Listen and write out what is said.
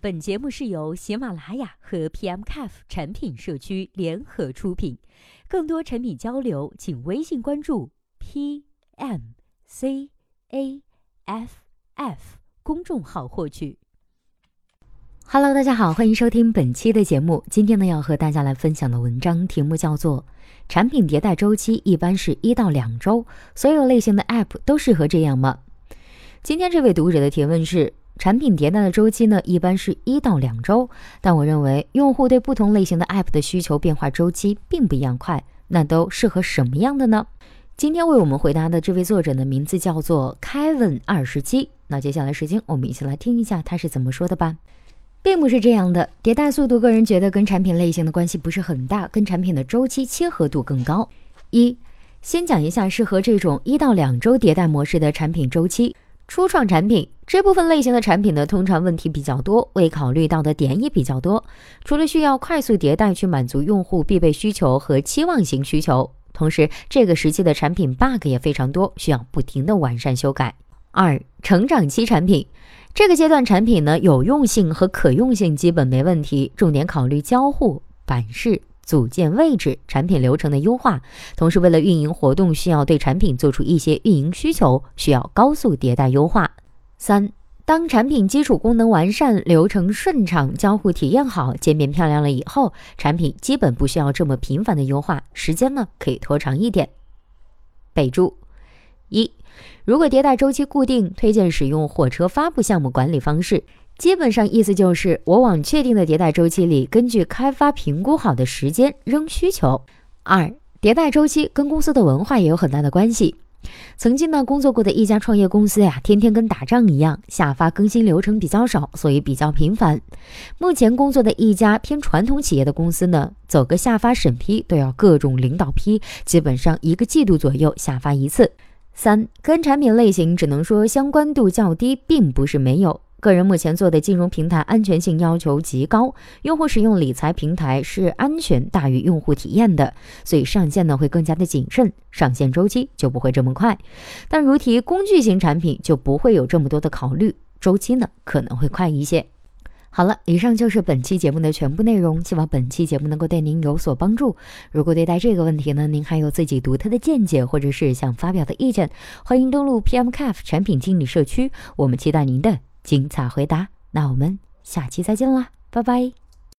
本节目是由喜马拉雅和 PMCAF 产品社区联合出品，更多产品交流，请微信关注 PMCAF F 公众号获取。Hello，大家好，欢迎收听本期的节目。今天呢，要和大家来分享的文章题目叫做“产品迭代周期一般是一到两周，所有类型的 App 都适合这样吗？”今天这位读者的提问是。产品迭代的周期呢，一般是一到两周，但我认为用户对不同类型的 App 的需求变化周期并不一样快，那都适合什么样的呢？今天为我们回答的这位作者的名字叫做 Kevin 二十七。那接下来时间，我们一起来听一下他是怎么说的吧。并不是这样的，迭代速度，个人觉得跟产品类型的关系不是很大，跟产品的周期切合度更高。一，先讲一下适合这种一到两周迭代模式的产品周期。初创产品这部分类型的产品呢，通常问题比较多，未考虑到的点也比较多。除了需要快速迭代去满足用户必备需求和期望型需求，同时这个时期的产品 bug 也非常多，需要不停的完善修改。二、成长期产品这个阶段产品呢，有用性和可用性基本没问题，重点考虑交互、版式。组件位置、产品流程的优化，同时为了运营活动，需要对产品做出一些运营需求，需要高速迭代优化。三，当产品基础功能完善、流程顺畅、交互体验好、界面漂亮了以后，产品基本不需要这么频繁的优化，时间呢可以拖长一点。备注：一，如果迭代周期固定，推荐使用火车发布项目管理方式。基本上意思就是，我往确定的迭代周期里，根据开发评估好的时间扔需求。二，迭代周期跟公司的文化也有很大的关系。曾经呢，工作过的一家创业公司呀，天天跟打仗一样，下发更新流程比较少，所以比较频繁。目前工作的一家偏传统企业的公司呢，走个下发审批都要各种领导批，基本上一个季度左右下发一次。三，跟产品类型只能说相关度较低，并不是没有。个人目前做的金融平台安全性要求极高，用户使用理财平台是安全大于用户体验的，所以上线呢会更加的谨慎，上线周期就不会这么快。但如提工具型产品就不会有这么多的考虑，周期呢可能会快一些。好了，以上就是本期节目的全部内容，希望本期节目能够对您有所帮助。如果对待这个问题呢，您还有自己独特的见解或者是想发表的意见，欢迎登录 PMCAF 产品经理社区，我们期待您的。精彩回答，那我们下期再见啦，拜拜。